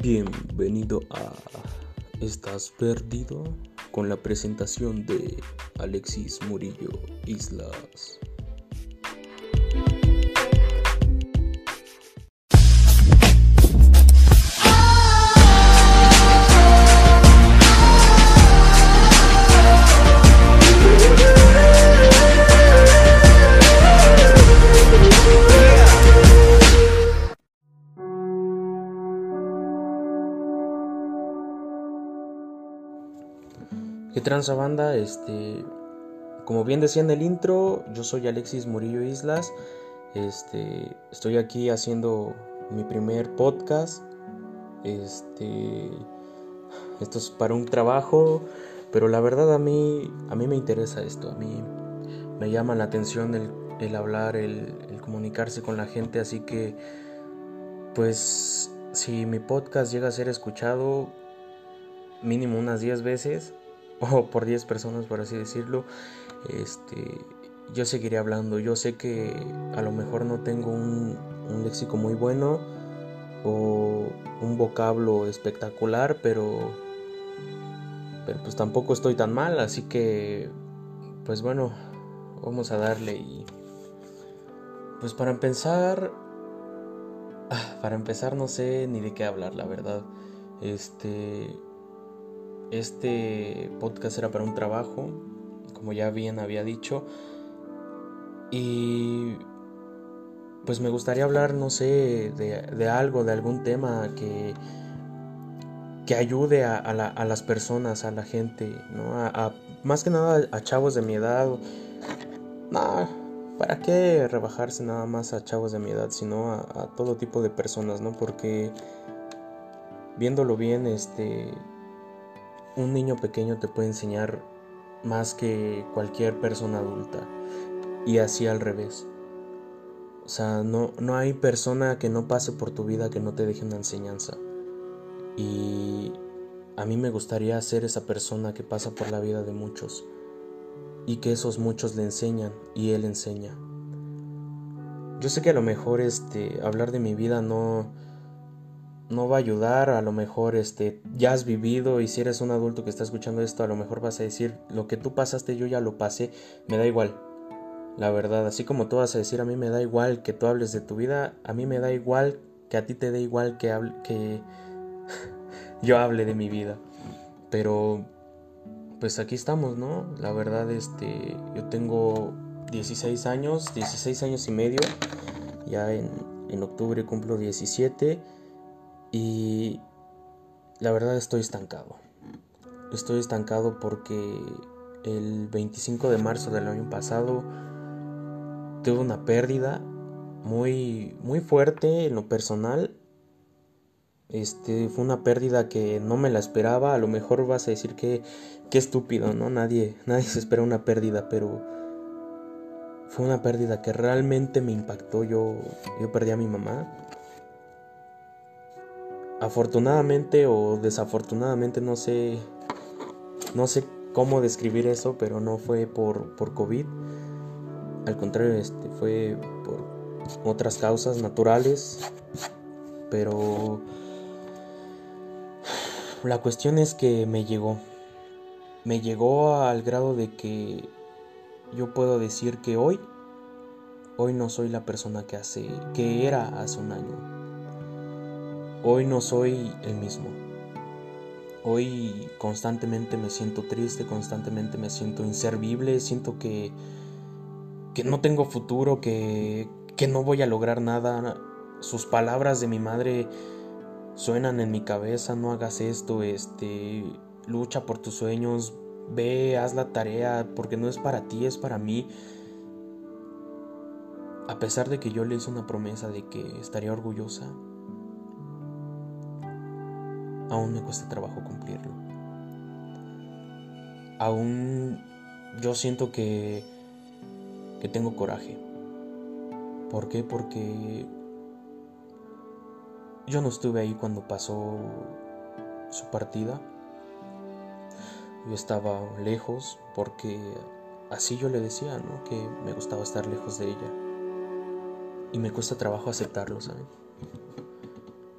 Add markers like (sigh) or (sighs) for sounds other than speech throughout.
Bienvenido a ¿Estás perdido? Con la presentación de Alexis Murillo Islas. ¿Qué transa banda? Este, como bien decía en el intro, yo soy Alexis Murillo Islas. Este, estoy aquí haciendo mi primer podcast. Este, esto es para un trabajo, pero la verdad a mí, a mí me interesa esto. A mí me llama la atención el, hablar, el, el comunicarse con la gente, así que, pues, si mi podcast llega a ser escuchado mínimo unas 10 veces, o por 10 personas, por así decirlo, este, yo seguiré hablando. Yo sé que a lo mejor no tengo un, un léxico muy bueno o un vocablo espectacular, pero, pero pues tampoco estoy tan mal, así que, pues bueno, vamos a darle y... Pues para empezar, ah, para empezar no sé ni de qué hablar, la verdad. Este, este podcast era para un trabajo, como ya bien había dicho. Y pues me gustaría hablar, no sé, de, algo, de algún tema que, que ayude a, las personas, a la gente, ¿no? A, más que nada a chavos de mi edad. No, ¿para qué rebajarse nada más a chavos de mi edad, sino a, a todo tipo de personas, ¿no? Porque viéndolo bien, este un niño pequeño te puede enseñar más que cualquier persona adulta. Y así al revés. O sea, no, no hay persona que no pase por tu vida que no te deje una enseñanza. Y a mí me gustaría ser esa persona que pasa por la vida de muchos. Y que esos muchos le enseñan y él enseña. Yo sé que a lo mejor este hablar de mi vida no no va a ayudar, a lo mejor este, ya has vivido y si eres un adulto que está escuchando esto, a lo mejor vas a decir, lo que tú pasaste yo ya lo pasé, me da igual. La verdad, así como tú vas a decir, a mí me da igual que tú hables de tu vida, a mí me da igual que a ti te dé igual que, hable, que (laughs) yo hable de mi vida. Pero, pues aquí estamos, ¿no? La verdad, este, yo tengo 16 años, 16 años y medio, ya en, en octubre cumplo 17 y la verdad estoy estancado. Estoy estancado porque el 25 de marzo del año pasado tuve una pérdida muy muy fuerte en lo personal. Este fue una pérdida que no me la esperaba. A lo mejor vas a decir que qué estúpido, ¿no? Nadie nadie se espera una pérdida, pero fue una pérdida que realmente me impactó. Yo yo perdí a mi mamá afortunadamente o desafortunadamente no sé no sé cómo describir eso pero no fue por, por COVID. Al contrario este fue por otras causas naturales pero la cuestión es que me llegó. Me llegó al grado de que yo puedo decir que hoy hoy no soy la persona que hace que era hace un año Hoy no soy el mismo. Hoy constantemente me siento triste, constantemente me siento inservible, siento que, que no tengo futuro, que, que no voy a lograr nada. Sus palabras de mi madre suenan en mi cabeza, no hagas esto, este, lucha por tus sueños, ve, haz la tarea, porque no es para ti, es para mí. A pesar de que yo le hice una promesa de que estaría orgullosa, aún me cuesta trabajo cumplirlo. Aún yo siento que, que tengo coraje. ¿Por qué? Porque yo no estuve ahí cuando pasó su partida. Yo estaba lejos porque así yo le decía, ¿no? Que me gustaba estar lejos de ella. Y me cuesta trabajo aceptarlo, ¿saben?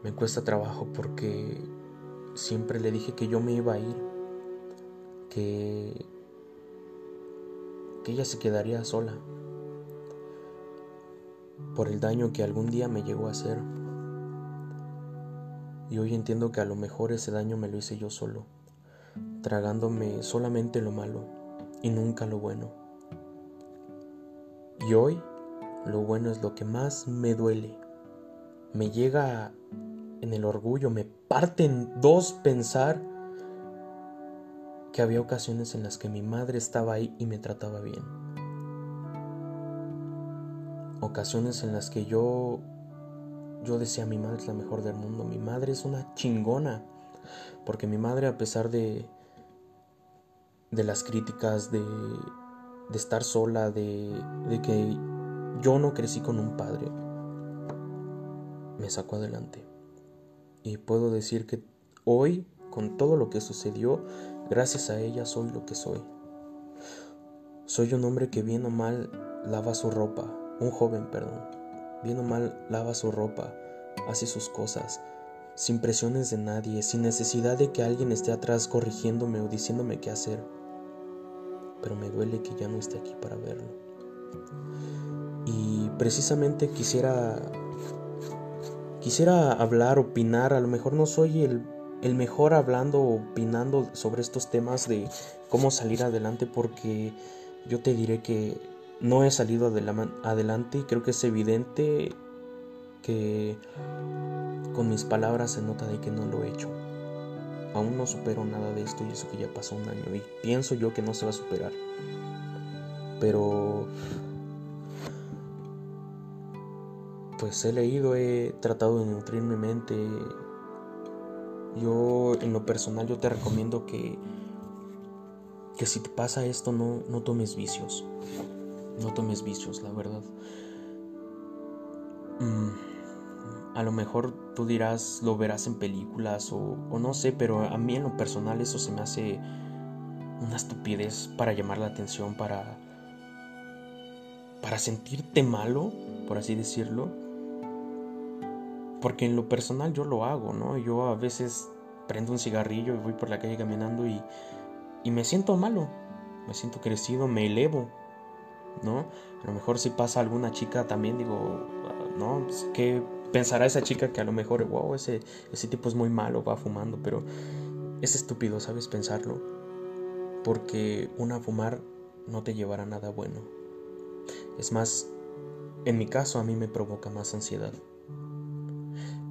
Me cuesta trabajo porque siempre le dije que yo me iba a ir, que, que ella se quedaría sola por el daño que algún día me llegó a hacer. Y hoy entiendo que a lo mejor ese daño me lo hice yo solo, tragándome solamente lo malo y nunca lo bueno. Y hoy lo bueno es lo que más me duele. Me llega en el orgullo, me parte en dos pensar que había ocasiones en las que mi madre estaba ahí y me trataba bien. Ocasiones en las que yo yo decía mi madre es la mejor del mundo, mi madre es una chingona, porque mi madre a pesar de de las críticas de de estar sola, de de que yo no crecí con un padre, me sacó adelante. Y puedo decir que hoy, con todo lo que sucedió, gracias a ella soy lo que soy. Soy un hombre que bien o mal lava su ropa, un joven, perdón. Bien o mal lava su ropa, hace sus cosas, sin presiones de nadie, sin necesidad de que alguien esté atrás corrigiéndome o diciéndome qué hacer. Pero me duele que ya no esté aquí para verlo. Y precisamente quisiera quisiera hablar, opinar, a lo mejor no soy el, el mejor hablando opinando sobre estos temas de cómo salir adelante porque yo te diré que no he salido adelante y creo que es evidente que con mis palabras se nota de que no lo he hecho. Aún no supero nada de esto y eso que ya pasó un año y pienso yo que no se va a superar. Pero pues he leído, he tratado de nutrir mi mente. Yo en lo personal yo te recomiendo que que si te pasa esto no, no tomes vicios. No tomes vicios, la verdad. Mm, a lo mejor tú dirás, lo verás en películas o, o no sé, pero a mí en lo personal eso se me hace una estupidez para llamar la atención, para, para sentirte malo, por así decirlo porque en lo personal yo lo hago, ¿no? Yo a veces prendo un cigarrillo y voy por la calle caminando y, me siento malo, me siento crecido, me elevo, ¿no? A lo mejor si pasa alguna chica también digo, ¿no? Pues, ¿Qué pensará esa chica que a lo mejor, wow, ese, ese tipo es muy malo, va fumando, pero es estúpido, ¿sabes? Pensarlo. Porque una fumar no te llevará nada bueno. Es más, en mi caso a mí me provoca más ansiedad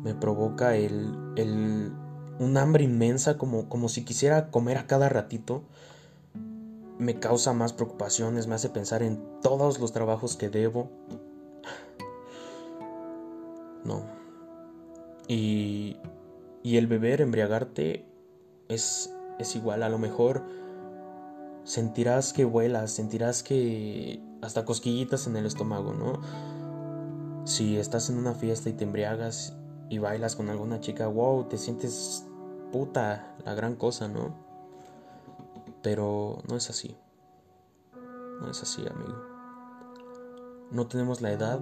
me provoca el, el, un hambre inmensa, como, como si quisiera comer a cada ratito. Me causa más preocupaciones, me hace pensar en todos los trabajos que debo. No. Y, y el beber, embriagarte, es, es igual. A lo mejor sentirás que vuelas, sentirás que hasta cosquillitas en el estómago, ¿no? Si estás en una fiesta y te embriagas y bailas con alguna chica, wow, te sientes puta, la gran cosa, ¿no? Pero no es así. No es así, amigo. No tenemos la edad,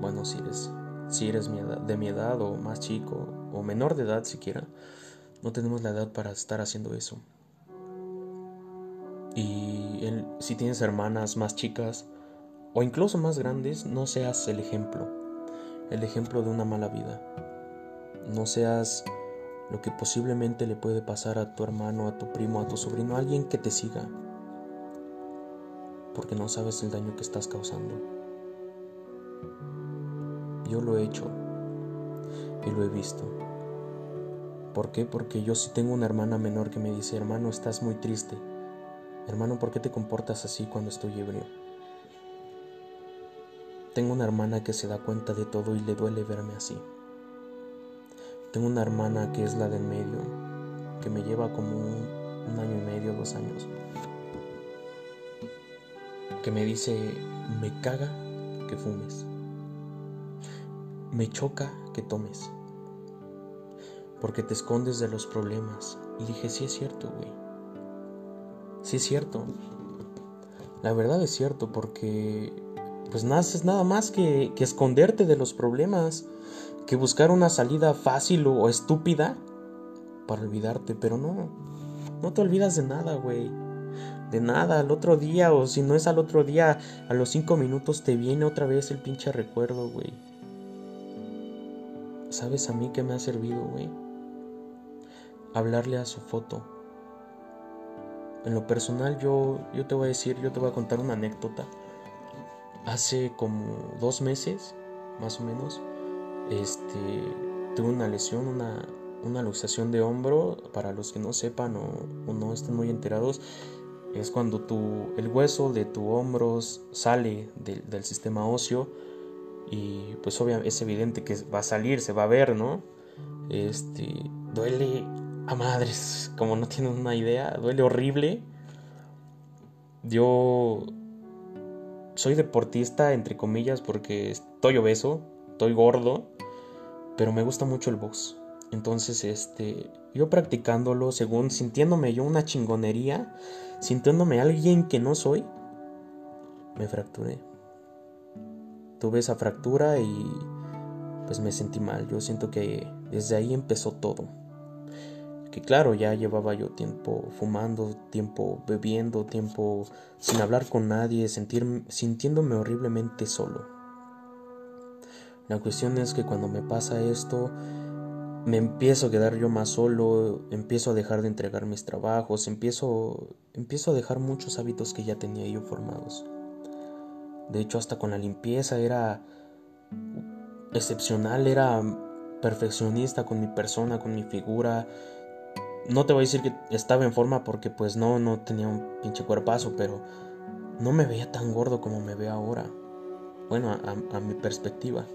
bueno, si eres, si eres de mi edad o más chico o menor de edad siquiera, no tenemos la edad para estar haciendo eso. Y si tienes hermanas más chicas o incluso más grandes, no seas el ejemplo, el ejemplo de una mala vida. No seas lo que posiblemente le puede pasar a tu hermano, a tu primo, a tu sobrino, a alguien que te siga. Porque no sabes el daño que estás causando. Yo lo he hecho y lo he visto. ¿Por qué? Porque yo sí tengo una hermana menor que me dice, hermano, estás muy triste. Hermano, ¿por qué te comportas así cuando estoy ebrio? Tengo una hermana que se da cuenta de todo y le duele verme así. Tengo una hermana que es la del medio, que me lleva como un, año y medio, dos años, que me dice, me caga que fumes, me choca que tomes, porque te escondes de los problemas. Y dije, sí es cierto, güey, sí es cierto. La verdad es cierto porque pues haces nada más que esconderte de los problemas, que buscar una salida fácil o estúpida para olvidarte, pero no, no te olvidas de nada, güey. De nada, al otro día, o si no es al otro día, a los cinco minutos te viene otra vez el pinche recuerdo, güey. ¿Sabes a mí qué me ha servido, güey? Hablarle a su foto. En lo personal, yo, yo te voy a decir, yo te voy a contar una anécdota. Hace como dos meses, más o menos, este, tuve una lesión, una, una luxación de hombro, para los que no sepan o, no estén muy enterados, es cuando tu, el hueso de tu hombro sale del sistema óseo y pues obviamente es evidente que va a salir, se va a ver, ¿no? Este, duele a madres, como no tienen una idea, duele horrible. Yo soy deportista, entre comillas, porque estoy obeso, estoy gordo, pero me gusta mucho el box. Entonces, este, yo practicándolo, según sintiéndome yo una chingonería, sintiéndome alguien que no soy, me fracturé. Tuve esa fractura y pues me sentí mal. Yo siento que desde ahí empezó todo. Que claro, ya llevaba yo tiempo fumando, tiempo bebiendo, tiempo sin hablar con nadie, sentir, sintiéndome horriblemente solo. La cuestión es que cuando me pasa esto, me empiezo a quedar yo más solo, empiezo a dejar de entregar mis trabajos, empiezo, empiezo a dejar muchos hábitos que ya tenía yo formados. De hecho, hasta con la limpieza era excepcional, era perfeccionista con mi persona, con mi figura. No te voy a decir que estaba en forma porque pues no, no tenía un pinche cuerpazo, pero no me veía tan gordo como me veo ahora. Bueno, a, a mi perspectiva.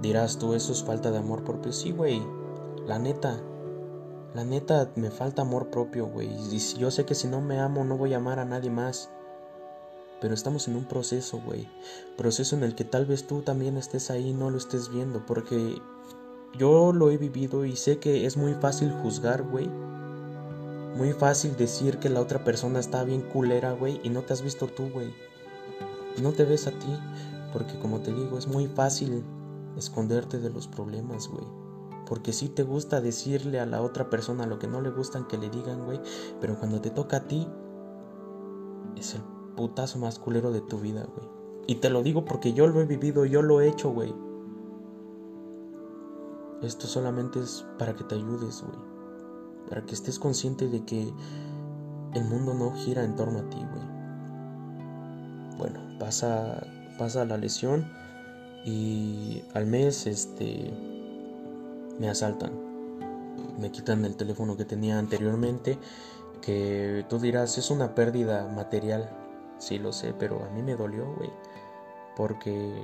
Dirás tú, eso es falta de amor propio. Sí, güey. La neta. La neta, me falta amor propio, güey. Y yo sé que si no me amo, no voy a amar a nadie más. Pero estamos en un proceso, güey. Proceso en el que tal vez tú también estés ahí y no lo estés viendo. Porque yo lo he vivido y sé que es muy fácil juzgar, güey. Muy fácil decir que la otra persona está bien culera, güey. Y no te has visto tú, güey. No te ves a ti. Porque como te digo, es muy fácil esconderte de los problemas, güey. Porque si te gusta decirle a la otra persona lo que no le gustan que le digan, güey. Pero cuando te toca a ti, es el putazo más culero de tu vida, güey. Y te lo digo porque yo lo he vivido, yo lo he hecho, güey. Esto solamente es para que te ayudes, güey. Para que estés consciente de que el mundo no gira en torno a ti, güey. Bueno, pasa, pasa la lesión y al mes este me asaltan. Me quitan el teléfono que tenía anteriormente, que tú dirás es una pérdida material. Sí lo sé, pero a mí me dolió, güey. Porque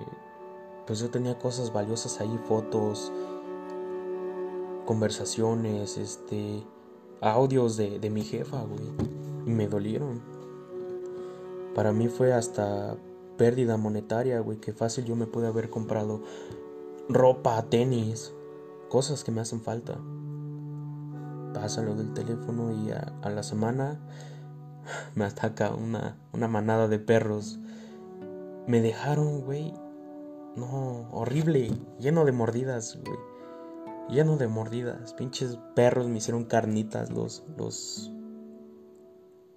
pues yo tenía cosas valiosas ahí, fotos, conversaciones, este, audios de, de mi jefa, güey. Y me dolieron. Para mí fue hasta pérdida monetaria, güey, que fácil yo me pude haber comprado ropa, tenis, cosas que me hacen falta. Pasa lo del teléfono y a, la semana (sighs) me ataca una, una manada de perros. Me dejaron, güey. No, horrible, lleno de mordidas, güey. Lleno de mordidas. Pinches perros me hicieron carnitas los, los,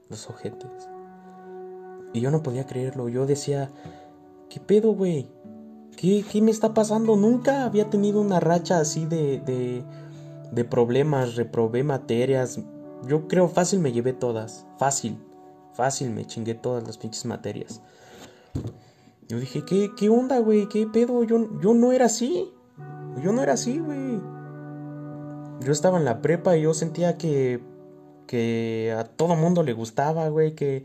los ojetes. Y yo no podía creerlo. Yo decía, ¿qué pedo, güey? ¿Qué, ¿Qué, me está pasando? Nunca había tenido una racha así de, de, de problemas. Reprobé materias. Yo creo fácil me llevé todas. Fácil. Fácil me chingué todas las pinches materias. Yo dije, ¿qué, qué onda, güey? ¿Qué pedo? Yo, yo no era así. Yo no era así, güey. Yo estaba en la prepa y yo sentía que, que a todo mundo le gustaba, güey, que,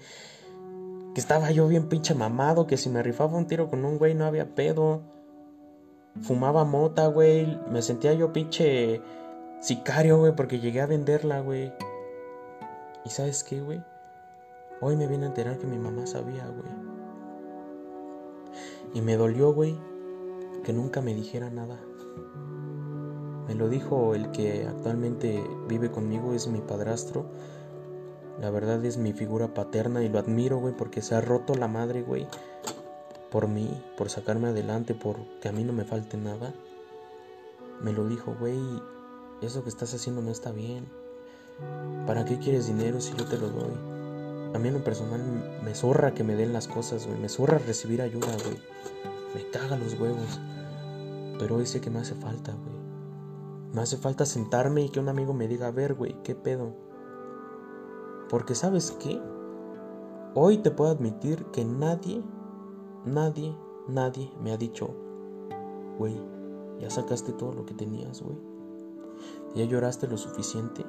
que estaba yo bien pinche mamado, que si me rifaba un tiro con un güey no había pedo. Fumaba mota, güey. Me sentía yo pinche sicario, güey, porque llegué a venderla, güey. ¿Y sabes qué, güey? Hoy me vine a enterar que mi mamá sabía, güey. Y me dolió, güey, que nunca me dijera nada. Me lo dijo el que actualmente vive conmigo, es mi padrastro. La verdad es mi figura paterna y lo admiro, güey, porque se ha roto la madre, güey, por mí, por sacarme adelante, por que a mí no me falte nada. Me lo dijo, güey, eso que estás haciendo no está bien. ¿Para qué quieres dinero si yo te lo doy? A mí en lo personal me zorra que me den las cosas, güey. Me zorra recibir ayuda, güey. Me caga los huevos. Pero hoy sé que me hace falta, güey. Me hace falta sentarme y que un amigo me diga, a ver, güey, ¿qué pedo? Porque sabes qué? Hoy te puedo admitir que nadie, nadie, nadie me ha dicho, güey, ya sacaste todo lo que tenías, güey. Ya lloraste lo suficiente.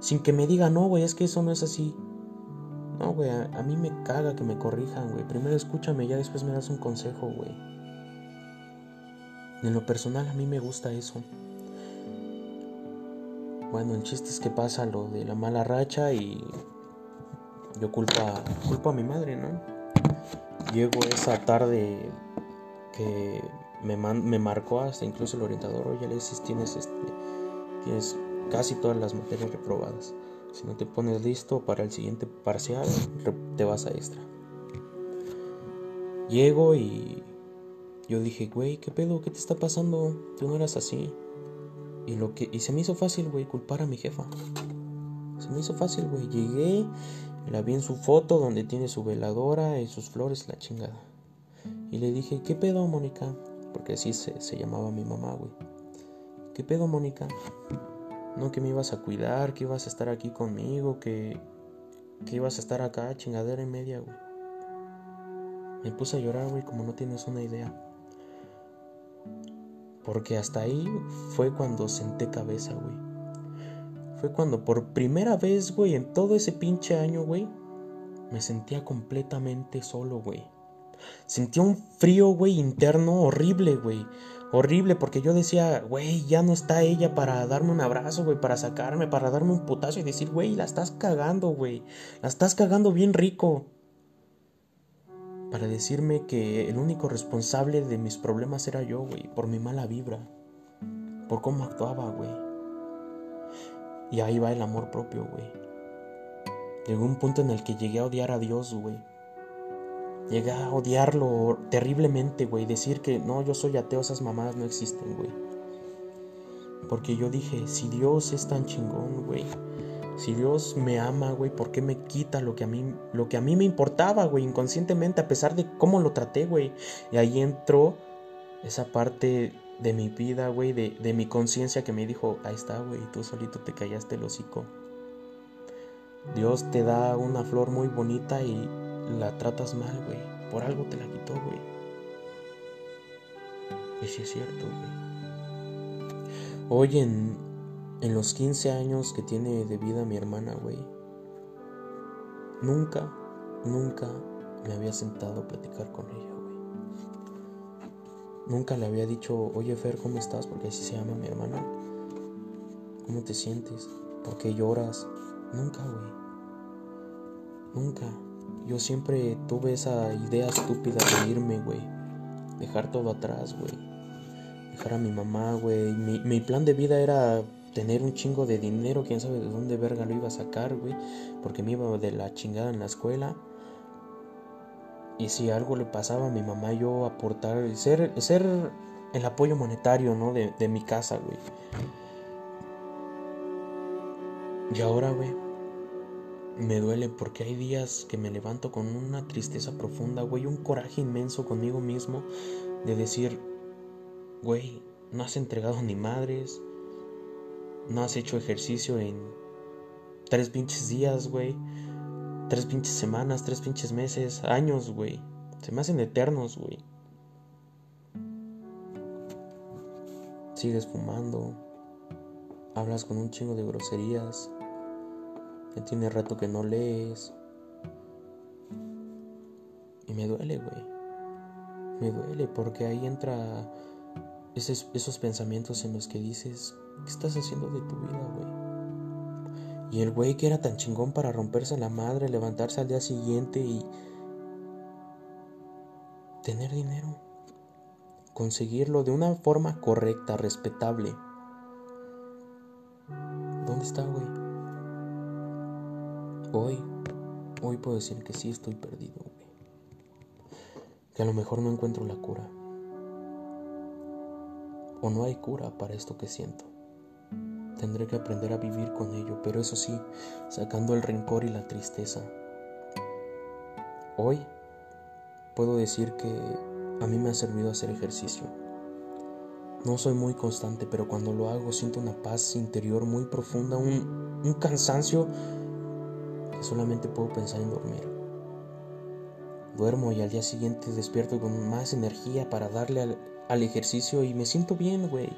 Sin que me diga, no, güey, es que eso no es así. No, güey, a, mí me caga que me corrijan, güey. Primero escúchame, ya después me das un consejo, güey. En lo personal a mí me gusta eso. Bueno, el chiste es que pasa lo de la mala racha y yo culpa, culpo a mi madre, ¿no? Llego esa tarde que me, me marcó hasta incluso el orientador, oye, le dices, tienes, este, tienes casi todas las materias reprobadas. Si no te pones listo para el siguiente parcial, te vas a extra. Llego y yo dije, güey, ¿qué pedo? ¿Qué te está pasando? Tú no eras así. Y, lo que, y se me hizo fácil, güey, culpar a mi jefa. Se me hizo fácil, güey. Llegué, la vi en su foto donde tiene su veladora y sus flores, la chingada. Y le dije, ¿qué pedo, Mónica? Porque así se, se llamaba mi mamá, güey. ¿Qué pedo, Mónica? No que me ibas a cuidar, que ibas a estar aquí conmigo, que, que ibas a estar acá, chingadera y media, güey. Me puse a llorar, güey, como no tienes una idea. Porque hasta ahí fue cuando senté cabeza, güey. Fue cuando por primera vez, güey, en todo ese pinche año, güey, me sentía completamente solo, güey. Sentía un frío, güey, interno horrible, güey. Horrible, porque yo decía, güey, ya no está ella para darme un abrazo, güey, para sacarme, para darme un putazo y decir, güey, la estás cagando, güey. La estás cagando bien rico. Para decirme que el único responsable de mis problemas era yo, güey, por mi mala vibra. Por cómo actuaba, güey. Y ahí va el amor propio, güey. Llegó un punto en el que llegué a odiar a Dios, güey. Llegué a odiarlo terriblemente, güey. Decir que no, yo soy ateo, esas mamadas no existen, güey. Porque yo dije, si Dios es tan chingón, güey. Si Dios me ama, güey, ¿por qué me quita lo que a mí, lo que a mí me importaba, güey, inconscientemente, a pesar de cómo lo traté, güey? Y ahí entró esa parte de mi vida, güey, de, de mi conciencia que me dijo, ahí está, güey, tú solito te callaste el hocico. Dios te da una flor muy bonita y la tratas mal, güey. Por algo te la quitó, güey. Y si es cierto, güey. Hoy en, en los 15 años que tiene de vida mi hermana, güey. Nunca, nunca me había sentado a platicar con ella, güey. Nunca le había dicho, oye Fer, ¿cómo estás? Porque así se llama mi hermana. ¿Cómo te sientes? ¿Por qué lloras? Nunca, güey. Nunca. Yo siempre tuve esa idea estúpida de irme, güey. Dejar todo atrás, güey. Dejar a mi mamá, güey. Mi, plan de vida era tener un chingo de dinero, quién sabe de dónde verga lo iba a sacar, güey. Porque me iba de la chingada en la escuela. Y si algo le pasaba a mi mamá, yo aportar, ser, ser el apoyo monetario, ¿no? De, de mi casa, güey. Y ahora, güey me duele porque hay días que me levanto con una tristeza profunda, güey, un coraje inmenso conmigo mismo de decir, güey, no has entregado ni madres, no has hecho ejercicio en tres pinches días, güey, tres pinches semanas, tres pinches meses, años, güey, se me hacen eternos, güey. Sigues fumando, hablas con un chingo de groserías ya tiene rato que no lees. Y me duele, güey. Me duele porque ahí entra esos, esos pensamientos en los que dices, ¿qué estás haciendo de tu vida, güey? Y el güey que era tan chingón para romperse la madre, levantarse al día siguiente y tener dinero. Conseguirlo de una forma correcta, respetable. ¿Dónde está, güey? Hoy, hoy puedo decir que sí estoy perdido, güey. Que a lo mejor no encuentro la cura. O no hay cura para esto que siento. Tendré que aprender a vivir con ello, pero eso sí, sacando el rencor y la tristeza. Hoy puedo decir que a mí me ha servido hacer ejercicio. No soy muy constante, pero cuando lo hago siento una paz interior muy profunda, un, cansancio solamente puedo pensar en dormir. Duermo y al día siguiente despierto con más energía para darle al, al ejercicio y me siento bien, güey.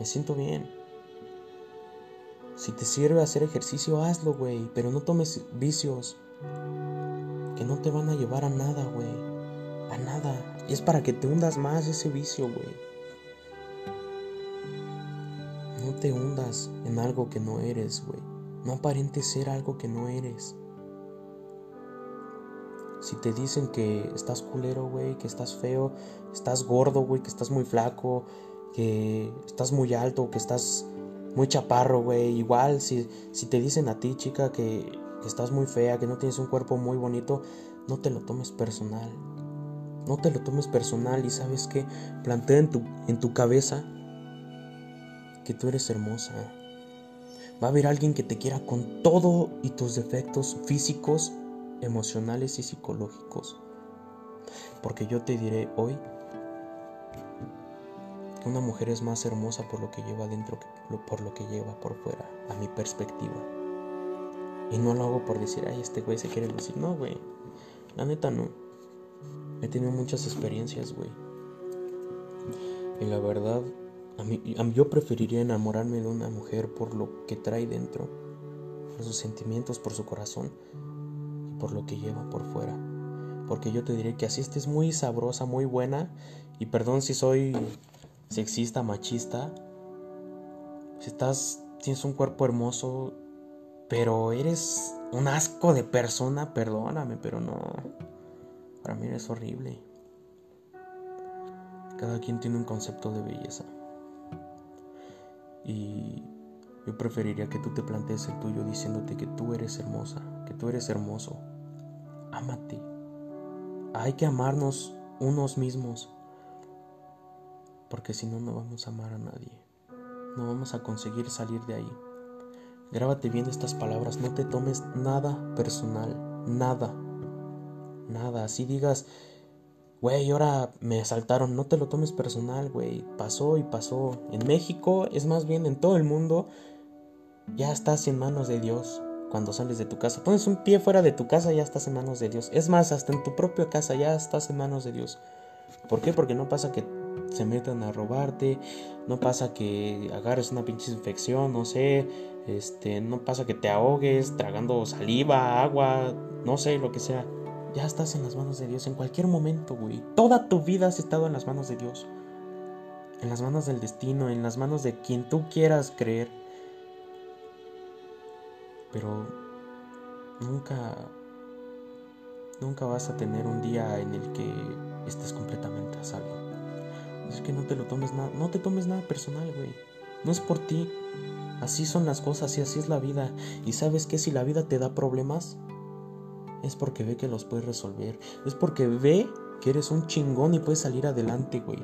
Me siento bien. Si te sirve hacer ejercicio, hazlo, güey, pero no tomes vicios que no te van a llevar a nada, güey. A nada. Y es para que te hundas más ese vicio, güey. No te hundas en algo que no eres, güey. No aparentes ser algo que no eres. Si te dicen que estás culero, güey, que estás feo, estás gordo, güey, que estás muy flaco, que estás muy alto, que estás muy chaparro, güey. Igual, si, si te dicen a ti, chica, que, estás muy fea, que no tienes un cuerpo muy bonito, no te lo tomes personal. No te lo tomes personal y sabes que plantea en tu, en tu cabeza que tú eres hermosa, Va a haber alguien que te quiera con todo y tus defectos físicos, emocionales y psicológicos. Porque yo te diré hoy una mujer es más hermosa por lo que lleva dentro que por lo que lleva por fuera, a mi perspectiva. Y no lo hago por decir, ay, este güey se quiere lucir. No, güey. La neta no. He tenido muchas experiencias, güey. Y la verdad, a mí, yo preferiría enamorarme de una mujer por lo que trae dentro, por sus sentimientos, por su corazón y por lo que lleva por fuera. Porque yo te diré que así estés muy sabrosa, muy buena, y perdón si soy sexista, machista, si estás, tienes un cuerpo hermoso, pero eres un asco de persona, perdóname, pero no, para mí eres horrible. Cada quien tiene un concepto de belleza. Y yo preferiría que tú te plantees el tuyo diciéndote que tú eres hermosa, que tú eres hermoso. Ámate. Hay que amarnos unos mismos. Porque si no, no vamos a amar a nadie. No vamos a conseguir salir de ahí. Grábate bien estas palabras. No te tomes nada personal. Nada. Nada. Así digas, güey, ahora me asaltaron, no te lo tomes personal, güey, pasó y pasó. En México, es más bien en todo el mundo, ya estás en manos de Dios cuando sales de tu casa. Pones un pie fuera de tu casa, ya estás en manos de Dios. Es más, hasta en tu propia casa ya estás en manos de Dios. ¿Por qué? Porque no pasa que se metan a robarte, no pasa que agarres una pinche infección, no sé, este, no pasa que te ahogues tragando saliva, agua, no sé, lo que sea ya estás en las manos de Dios en cualquier momento, güey. Toda tu vida has estado en las manos de Dios. En las manos del destino, en las manos de quien tú quieras creer. Pero nunca, nunca vas a tener un día en el que estés completamente a salvo. Es que no te lo tomes nada, no te tomes nada personal, güey. No es por ti. Así son las cosas y así es la vida. Y sabes que si la vida te da problemas, es porque ve que los puedes resolver. Es porque ve que eres un chingón y puedes salir adelante, güey.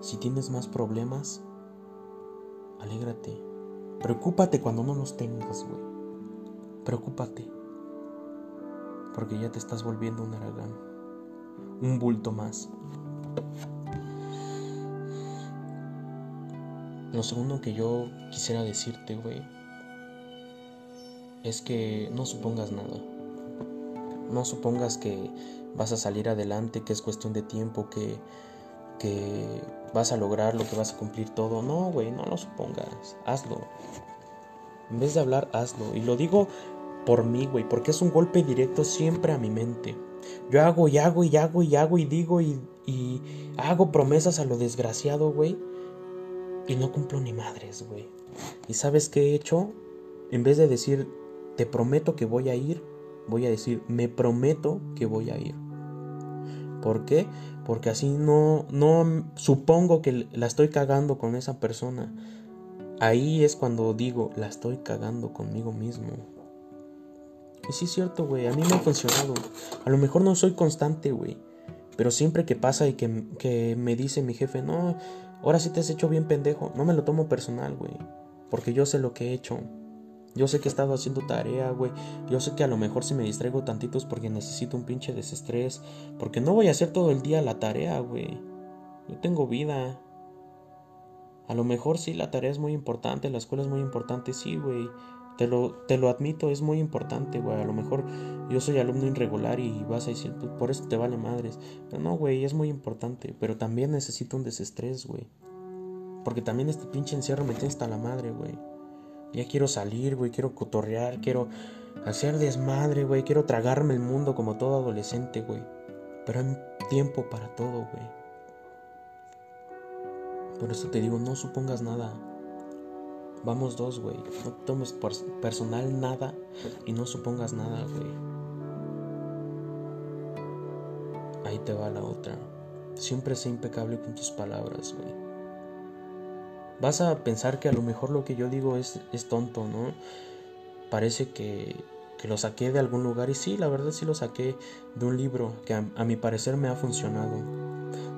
Si tienes más problemas, alégrate. Preocúpate cuando no los tengas, güey. Preocúpate. Porque ya te estás volviendo un aragán. Un bulto más. Lo segundo que yo quisiera decirte, güey, es que no supongas nada. No supongas que vas a salir adelante, que es cuestión de tiempo, que, que vas a lograr lo que vas a cumplir todo. No, güey, no lo supongas. Hazlo. En vez de hablar, hazlo. Y lo digo por mí, güey, porque es un golpe directo siempre a mi mente. Yo hago y hago y hago y hago y digo y, y hago promesas a lo desgraciado, güey. Y no cumplo ni madres, güey. ¿Y sabes qué he hecho? En vez de decir, te prometo que voy a ir, voy a decir, me prometo que voy a ir. ¿Por qué? Porque así no, no supongo que la estoy cagando con esa persona. Ahí es cuando digo, la estoy cagando conmigo mismo. Y sí es cierto, güey, a mí me ha funcionado. A lo mejor no soy constante, güey. Pero siempre que pasa y que, que me dice mi jefe, no, ahora sí te has hecho bien pendejo, no me lo tomo personal, güey. Porque yo sé lo que he hecho. Yo sé que he estado haciendo tarea, güey. Yo sé que a lo mejor si me distraigo tantitos porque necesito un pinche desestrés. Porque no voy a hacer todo el día la tarea, güey. Yo tengo vida. A lo mejor sí la tarea es muy importante, la escuela es muy importante, sí, güey. Te lo, te lo admito, es muy importante, güey. A lo mejor yo soy alumno irregular y vas a decir, pues, por eso te vale madres. Pero no, güey, es muy importante. Pero también necesito un desestrés, güey. Porque también este pinche encierro me tiene hasta la madre, güey. Ya quiero salir, güey, quiero cotorrear, quiero hacer desmadre, güey, quiero tragarme el mundo como todo adolescente, güey. Pero hay tiempo para todo, güey. Por eso te digo, no supongas nada. Vamos dos, güey. No tomes personal nada y no supongas nada, güey. Ahí te va la otra. Siempre sé impecable con tus palabras, güey vas a pensar que a lo mejor lo que yo digo es, es tonto, ¿no? Parece que, que, lo saqué de algún lugar y sí, la verdad sí lo saqué de un libro que a, a mi parecer me ha funcionado.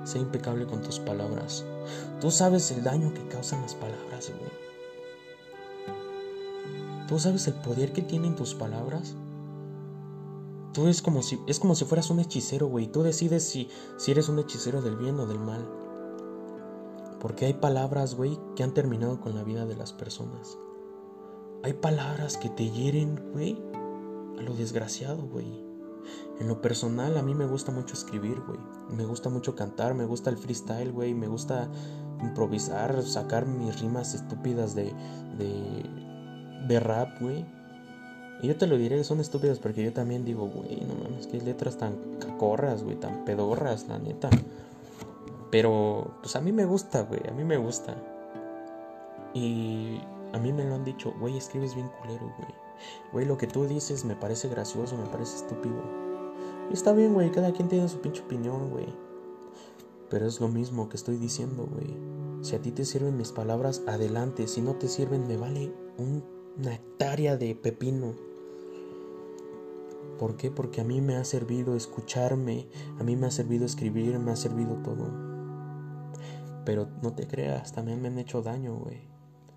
Sé impecable con tus palabras. Tú sabes el daño que causan las palabras, güey. Tú sabes el poder que tienen tus palabras. Tú es como si, es como si fueras un hechicero, güey. Tú decides si, si eres un hechicero del bien o del mal. Porque hay palabras, güey, que han terminado con la vida de las personas. Hay palabras que te hieren, güey, a lo desgraciado, güey. En lo personal, a mí me gusta mucho escribir, güey. Me gusta mucho cantar, me gusta el freestyle, güey. Me gusta improvisar, sacar mis rimas estúpidas de, de, de rap, güey. Y yo te lo diré, son estúpidas porque yo también digo, güey, no mames, que letras tan cacorras, güey, tan pedorras, la neta. Pero, pues a mí me gusta, güey, a mí me gusta. Y a mí me lo han dicho, güey, escribes bien culero, güey. Güey, lo que tú dices me parece gracioso, me parece estúpido. Y está bien, güey, cada quien tiene su pinche opinión, güey. Pero es lo mismo que estoy diciendo, güey. Si a ti te sirven mis palabras, adelante. Si no te sirven, me vale una hectárea de pepino. ¿Por qué? Porque a mí me ha servido escucharme, a mí me ha servido escribir, me ha servido todo. Pero no te creas, también me han hecho daño, güey.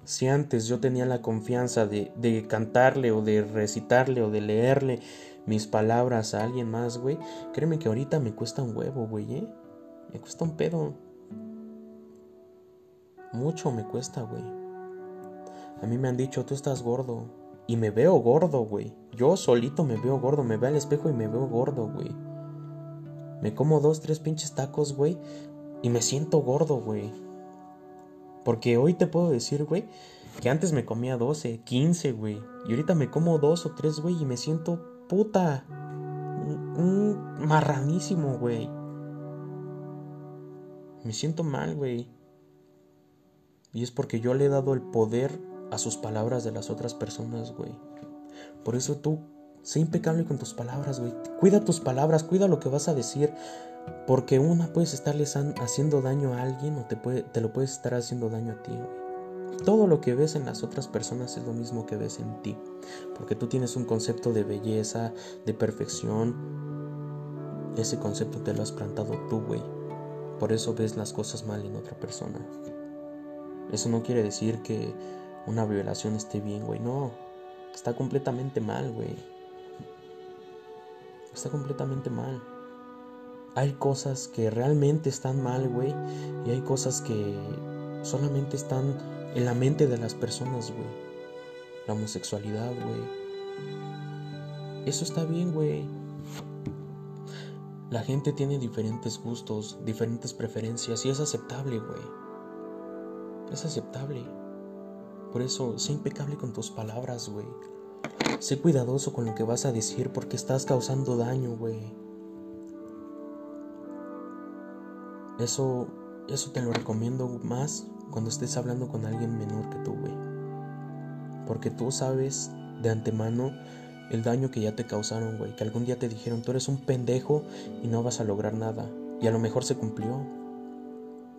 Si antes yo tenía la confianza de, de cantarle o de recitarle o de leerle mis palabras a alguien más, güey, créeme que ahorita me cuesta un huevo, güey, ¿eh? Me cuesta un pedo. Mucho me cuesta, güey. A mí me han dicho, tú estás gordo. Y me veo gordo, güey. Yo solito me veo gordo. Me veo al espejo y me veo gordo, güey. Me como dos, tres pinches tacos, güey. Y me siento gordo, güey. Porque hoy te puedo decir, güey, que antes me comía 12, 15, güey. Y ahorita me como dos o tres, güey, y me siento puta. Un marranísimo, güey. Me siento mal, güey. Y es porque yo le he dado el poder a sus palabras de las otras personas, güey. Por eso tú, sé impecable con tus palabras, güey. Cuida tus palabras, cuida lo que vas a decir. Porque una puedes estarle haciendo daño a alguien o te, te lo puedes estar haciendo daño a ti, Todo lo que ves en las otras personas es lo mismo que ves en ti. Porque tú tienes un concepto de belleza, de perfección. Ese concepto te lo has plantado tú, güey. Por eso ves las cosas mal en otra persona. Eso no quiere decir que una violación esté bien, güey. No. Está completamente mal, güey. Está completamente mal hay cosas que realmente están mal, güey. Y hay cosas que solamente están en la mente de las personas, güey. La homosexualidad, güey. Eso está bien, güey. La gente tiene diferentes gustos, diferentes preferencias y es aceptable, güey. Es aceptable. Por eso, sé impecable con tus palabras, güey. Sé cuidadoso con lo que vas a decir porque estás causando daño, güey. Eso, eso te lo recomiendo más cuando estés hablando con alguien menor que tú, güey. Porque tú sabes de antemano el daño que ya te causaron, güey. Que algún día te dijeron, tú eres un pendejo y no vas a lograr nada. Y a lo mejor se cumplió.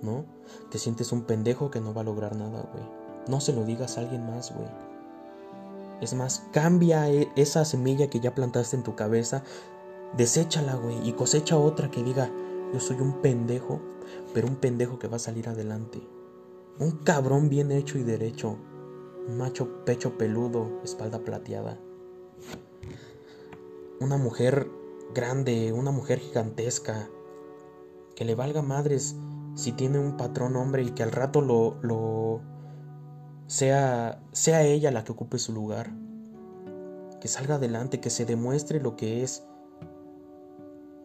¿No? Te sientes un pendejo que no va a lograr nada, güey. No se lo digas a alguien más, güey. Es más, cambia e, esa semilla que ya plantaste en tu cabeza, deséchala, güey, y cosecha otra que diga, yo soy un pendejo, pero un pendejo que va a salir adelante. Un cabrón bien hecho y derecho. Un macho pecho peludo, espalda plateada. Una mujer grande, una mujer gigantesca. Que le valga madres si tiene un patrón hombre y que al rato lo, lo sea, sea ella la que ocupe su lugar. Que salga adelante, que se demuestre lo que es.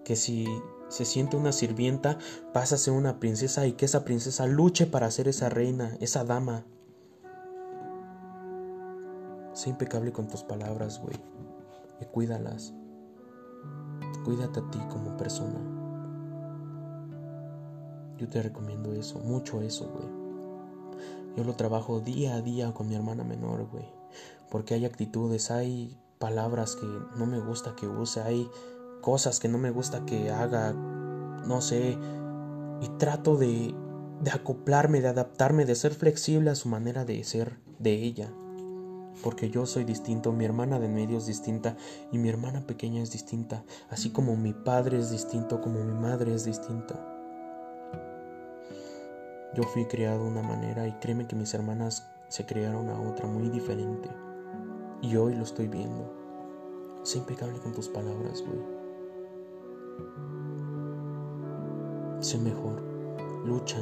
Que si se siente una sirvienta, pasa a ser una princesa y que esa princesa luche para ser esa reina, esa dama. Sé impecable con tus palabras, güey. Y cuídalas. Cuídate a ti como persona. Yo te recomiendo eso, mucho eso, güey. Yo lo trabajo día a día con mi hermana menor, güey. Porque hay actitudes, hay palabras que no me gusta que use, hay cosas que no me gusta que haga, no sé, y trato de, de acoplarme, de adaptarme, de ser flexible a su manera de ser de ella. Porque yo soy distinto, mi hermana de medio es distinta y mi hermana pequeña es distinta, así como mi padre es distinto, como mi madre es distinta. Yo fui criado de una manera y créeme que mis hermanas se criaron a otra muy diferente. Y hoy lo estoy viendo. Sé impecable con tus palabras, güey. Sé mejor. Lucha.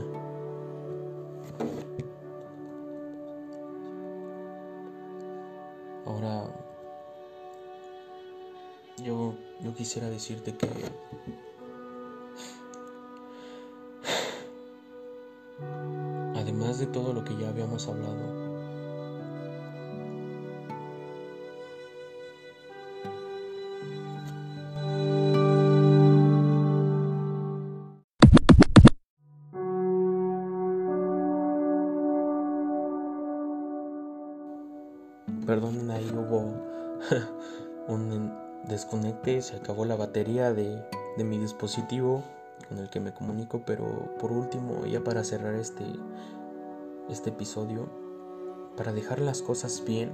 Ahora, yo, yo quisiera decirte que que ya habíamos hablado, Perdonen, ahí hubo (laughs) un desconecte, se acabó la batería de, de, mi dispositivo con el que me comunico, pero por último, ya para cerrar este, este episodio, para dejar las cosas bien,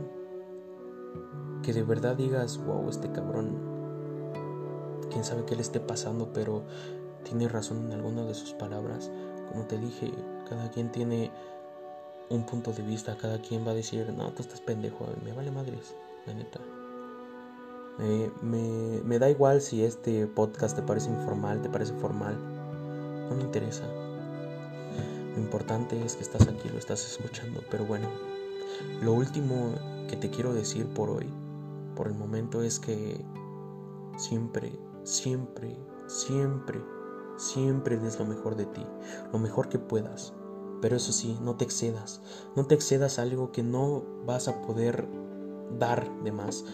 que de verdad digas, wow, este cabrón, quién sabe qué le esté pasando, pero tiene razón en alguna de sus palabras. Como te dije, cada quien tiene un punto de vista, cada quien va a decir, no, tú estás pendejo, me vale madres, la neta. Me, me, da igual si este podcast te parece informal, te parece formal, no me interesa. Lo importante es que estás aquí, lo estás escuchando, pero bueno, lo último que te quiero decir por hoy, por el momento, es que siempre, siempre, siempre, siempre des lo mejor de ti, lo mejor que puedas pero eso sí, no te excedas. No te excedas a algo que no vas a poder dar de más.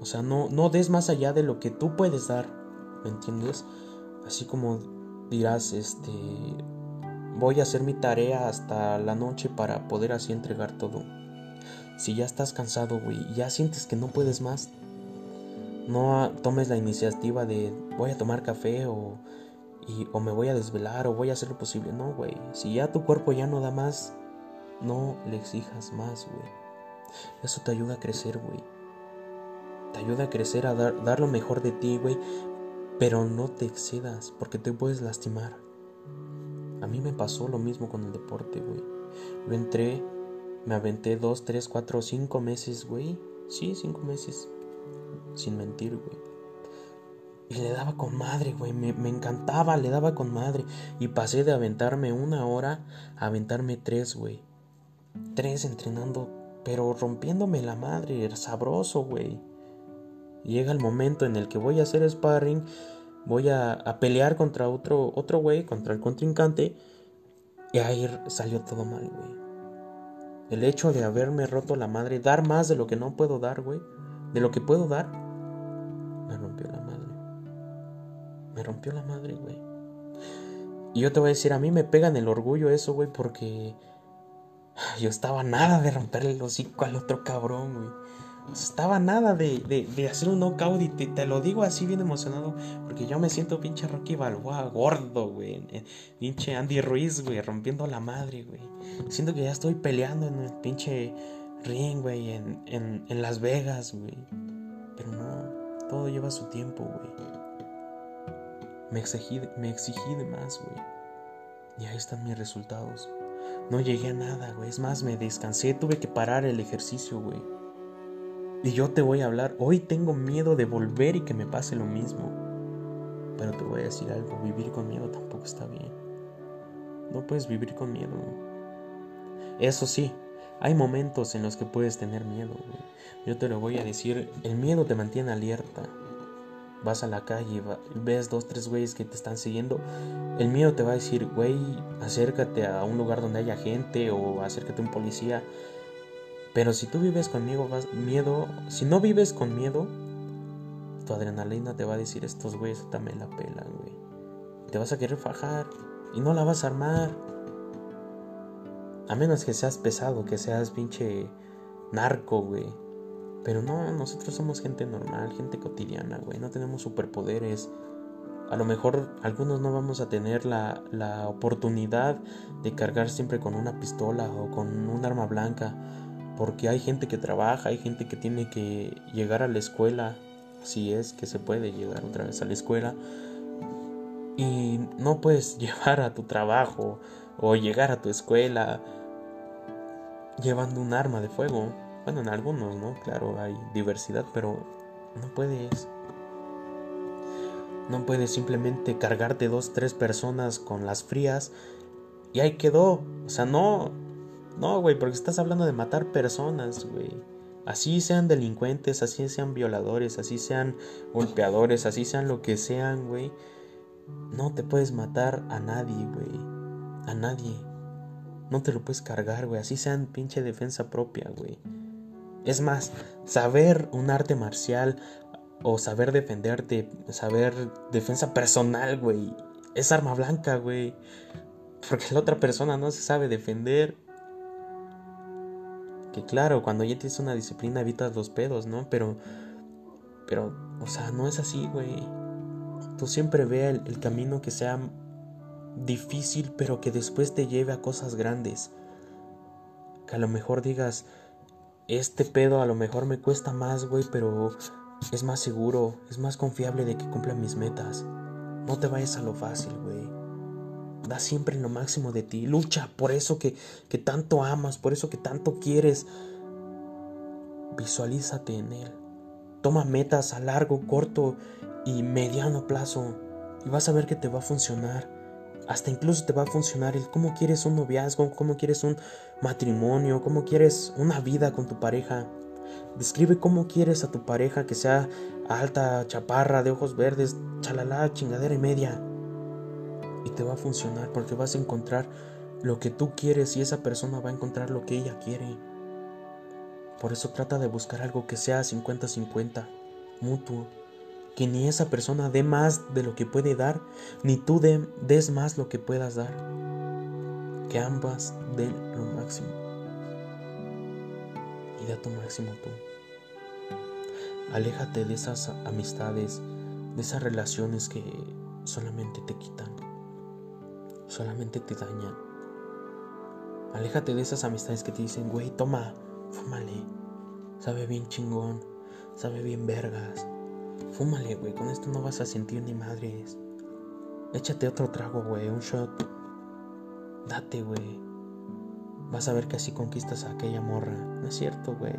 O sea, no, no des más allá de lo que tú puedes dar. ¿Me entiendes? Así como dirás, este, voy a hacer mi tarea hasta la noche para poder así entregar todo. Si ya estás cansado, güey, ya sientes que no puedes más, no tomes la iniciativa de voy a tomar café o o me voy a desvelar o voy a hacer lo posible. No, güey. Si ya tu cuerpo ya no da más, no le exijas más, güey. Eso te ayuda a crecer, güey. Te ayuda a crecer, a dar, dar lo mejor de ti, güey. Pero no te excedas, porque te puedes lastimar. A mí me pasó lo mismo con el deporte, güey. Yo entré, me aventé dos, tres, cuatro, cinco meses, güey. Sí, cinco meses. Sin mentir, güey y le daba con madre, güey. Me, encantaba, le daba con madre. Y pasé de aventarme una hora a aventarme tres, güey. Tres entrenando, pero rompiéndome la madre. Sabroso, güey. Llega el momento en el que voy a hacer sparring. Voy a, pelear contra otro, otro güey, contra el contrincante. Y ahí salió todo mal, güey. El hecho de haberme roto la madre, dar más de lo que no puedo dar, güey. De lo que puedo dar, me rompió la madre. Me rompió la madre, güey. Y yo te voy a decir, a mí me pega en el orgullo eso, güey, porque yo estaba nada de romperle el hocico al otro cabrón, güey. Estaba nada de, de, hacer un knockout y te, lo digo así bien emocionado porque yo me siento pinche Rocky Balboa gordo, güey. Pinche Andy Ruiz, güey, rompiendo la madre, güey. Siento que ya estoy peleando en el pinche ring, güey, en, en, Las Vegas, güey. Pero no, todo lleva su tiempo, güey. Me exigí, me exigí de más, güey. Y ahí están mis resultados. No llegué a nada, güey. Es más, me descansé, tuve que parar el ejercicio, güey. Y yo te voy a hablar. Hoy tengo miedo de volver y que me pase lo mismo. Pero te voy a decir algo. Vivir con miedo tampoco está bien. No puedes vivir con miedo. Eso sí, hay momentos en los que puedes tener miedo. Yo te lo voy a decir. El miedo te mantiene alerta vas a la calle, y ves dos, tres güeyes que te están siguiendo, el miedo te va a decir, güey, acércate a un lugar donde haya gente o acércate a un policía. Pero si tú vives con miedo, miedo, si no vives con miedo, tu adrenalina te va a decir, estos güeyes también la pelan, güey. Te vas a querer fajar y no la vas a armar. A menos que seas pesado, que seas pinche narco, güey. Pero no, nosotros somos gente normal, gente cotidiana, güey. No tenemos superpoderes. A lo mejor algunos no vamos a tener la, la oportunidad de cargar siempre con una pistola o con un arma blanca. Porque hay gente que trabaja, hay gente que tiene que llegar a la escuela. Si es que se puede llegar otra vez a la escuela. Y no puedes (laughs) llevar a tu trabajo o llegar a tu escuela llevando un arma de fuego. Bueno, en algunos, ¿no? Claro, hay diversidad, pero no puedes. No puedes simplemente cargarte dos, tres personas con las frías y ahí quedó. O sea, no. No, güey, porque estás hablando de matar personas, güey. Así sean delincuentes, así sean violadores, así sean golpeadores, así sean lo que sean, güey. No te puedes matar a nadie, güey. A nadie. No te lo puedes cargar, güey. Así sean pinche defensa propia, güey. Es más, saber un arte marcial o saber defenderte, saber defensa personal, güey, es arma blanca, güey. Porque la otra persona no se sabe defender. Claro, cuando ya tienes una disciplina evitas los pedos, ¿no? Pero, pero, o sea, no es así, güey. Tú siempre ve el, el camino que sea difícil, pero que después te lleve a cosas grandes. Que a lo mejor digas, este pedo a lo mejor me cuesta más, güey, pero es más seguro, es más confiable de que cumpla mis metas. No te vayas a lo fácil, güey. Da siempre lo máximo de ti. Lucha por eso que, que tanto amas, por eso que tanto quieres. Visualízate en él. Toma metas a largo, corto y mediano plazo. Y vas a ver que te va a funcionar. Hasta incluso te va a funcionar el cómo quieres un noviazgo, cómo quieres un matrimonio, cómo quieres una vida con tu pareja. Describe cómo quieres a tu pareja que sea alta, chaparra, de ojos verdes, chalala, chingadera y media. Y te va a funcionar porque vas a encontrar lo que tú quieres y esa persona va a encontrar lo que ella quiere. Por eso trata de buscar algo que sea 50-50, mutuo que ni esa persona dé más de lo que puede dar, ni tú des más lo que puedas dar. Que ambas den lo máximo. Y da tu máximo tú. Aléjate de esas amistades, de esas relaciones que solamente te quitan, solamente te dañan. Aléjate de esas amistades que te dicen, güey, toma, fúmale, sabe bien chingón, sabe bien vergas Fúmale, güey, con esto no vas a sentir ni madres. Échate otro trago, güey, un shot. Date, güey. Vas a ver que así conquistas a aquella morra. No es cierto, güey.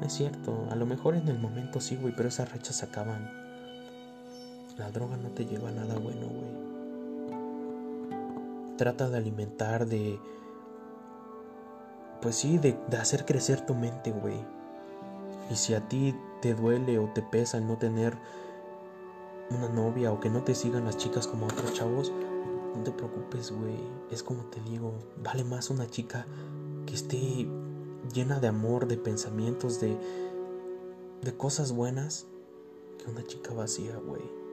No es cierto. A lo mejor en el momento sí, güey, pero esas rachas acaban. La droga no te lleva a nada bueno, güey. Trata de alimentar, de... Pues sí, de, hacer crecer tu mente, güey. Y si a ti te duele o te pesa el no tener una novia o que no te sigan las chicas como otros chavos, no te preocupes, güey. Es como te digo, vale más una chica que esté llena de amor, de pensamientos, de, de cosas buenas, que una chica vacía, güey.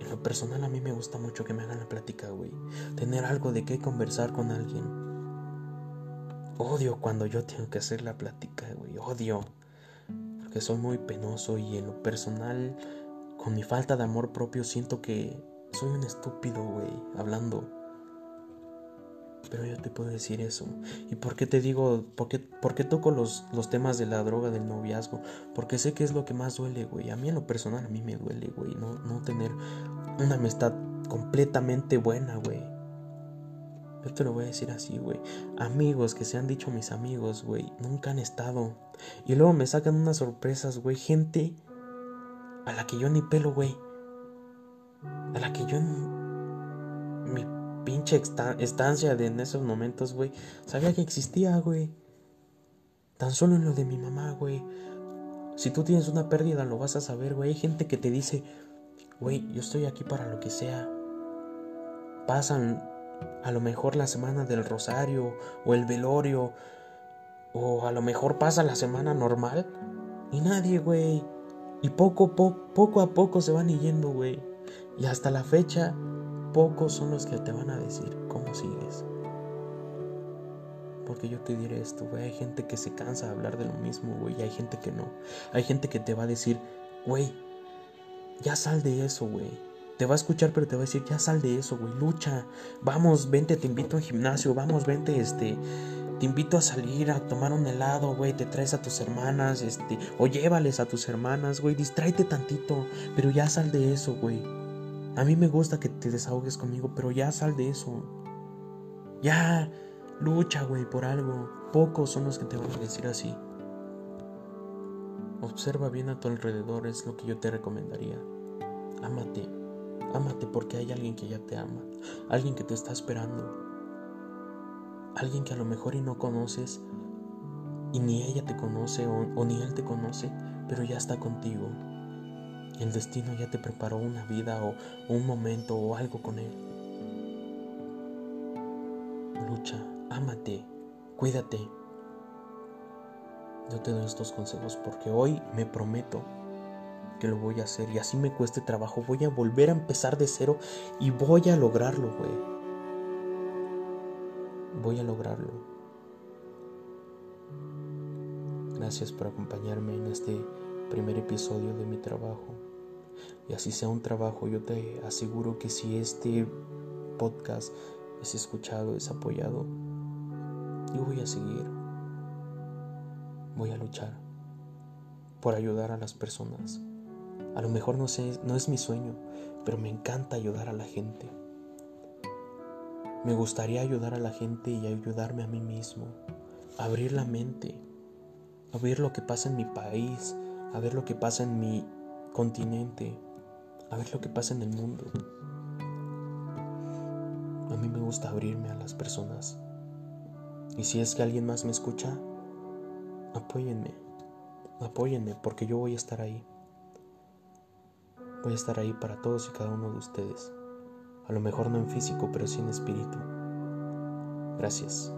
En lo personal a mí me gusta mucho que me hagan la plática, güey. Tener algo de qué conversar con alguien. Odio cuando yo tengo que hacer la plática, güey. Odio que soy muy penoso y en lo personal, con mi falta de amor propio, siento que soy un estúpido, güey, hablando. Pero yo te puedo decir eso. ¿Y por qué te digo, por qué, por qué toco los, los temas de la droga, del noviazgo? Porque sé que es lo que más duele, güey. A mí en lo personal, a mí me duele, güey. No, no tener una amistad completamente buena, güey. Yo te lo voy a decir así, güey. Amigos que se han dicho mis amigos, güey, nunca han estado. Y luego me sacan unas sorpresas, güey. Gente a la que yo ni pelo, güey. A la que yo pinche estancia de en esos momentos, güey, sabía que existía, güey. Tan solo en lo de mi mamá, güey. Si tú tienes una pérdida, lo vas a saber, güey. Hay gente que te dice, güey, yo estoy aquí para lo que sea. Pasan a lo mejor la semana del rosario o el velorio. O a lo mejor pasa la semana normal. Y nadie, güey. Y poco, poco a poco se van yendo, güey. Y hasta la fecha, pocos son los que te van a decir cómo sigues. Porque yo te diré esto, güey. Hay gente que se cansa de hablar de lo mismo, güey. Y hay gente que no. Hay gente que te va a decir, güey, ya sal de eso, güey. Te va a escuchar, pero te va a decir, ya sal de eso, güey. Lucha. Vamos, vente, te invito al gimnasio. Vamos, vente, este. Te invito a salir a tomar un helado, güey. Te traes a tus hermanas, este. O llévales a tus hermanas, güey. Distráete tantito. Pero ya sal de eso, güey. A mí me gusta que te desahogues conmigo, pero ya sal de eso. Ya. Lucha, güey, por algo. Pocos son los que te van a decir así. Observa bien a tu alrededor, es lo que yo te recomendaría. Ámate, ámate porque hay alguien que ya te ama, alguien que te está esperando, alguien que a lo mejor y no conoces y ni ella te conoce o, ni él te conoce, pero ya está contigo. El destino ya te preparó una vida o un momento o algo con él. Lucha, ámate, cuídate. Yo te doy estos consejos porque hoy me prometo que lo voy a hacer y así me cueste trabajo, voy a volver a empezar de cero y voy a lograrlo, güey. Voy a lograrlo. Gracias por acompañarme en este primer episodio de mi trabajo. Y así sea un trabajo, yo te aseguro que si este podcast es escuchado, es apoyado, yo voy a seguir voy a luchar por ayudar a las personas. A lo mejor no no es mi sueño, pero me encanta ayudar a la gente. Me gustaría ayudar a la gente y ayudarme a mí mismo, abrir la mente, a ver lo que pasa en mi país, a ver lo que pasa en mi continente, a ver lo que pasa en el mundo. A mí me gusta abrirme a las personas. Y si es que alguien más me escucha, apóyenme, apóyenme porque yo voy a estar ahí. Voy a estar ahí para todos y cada uno de ustedes. A lo mejor no en físico, pero sí en espíritu. Gracias.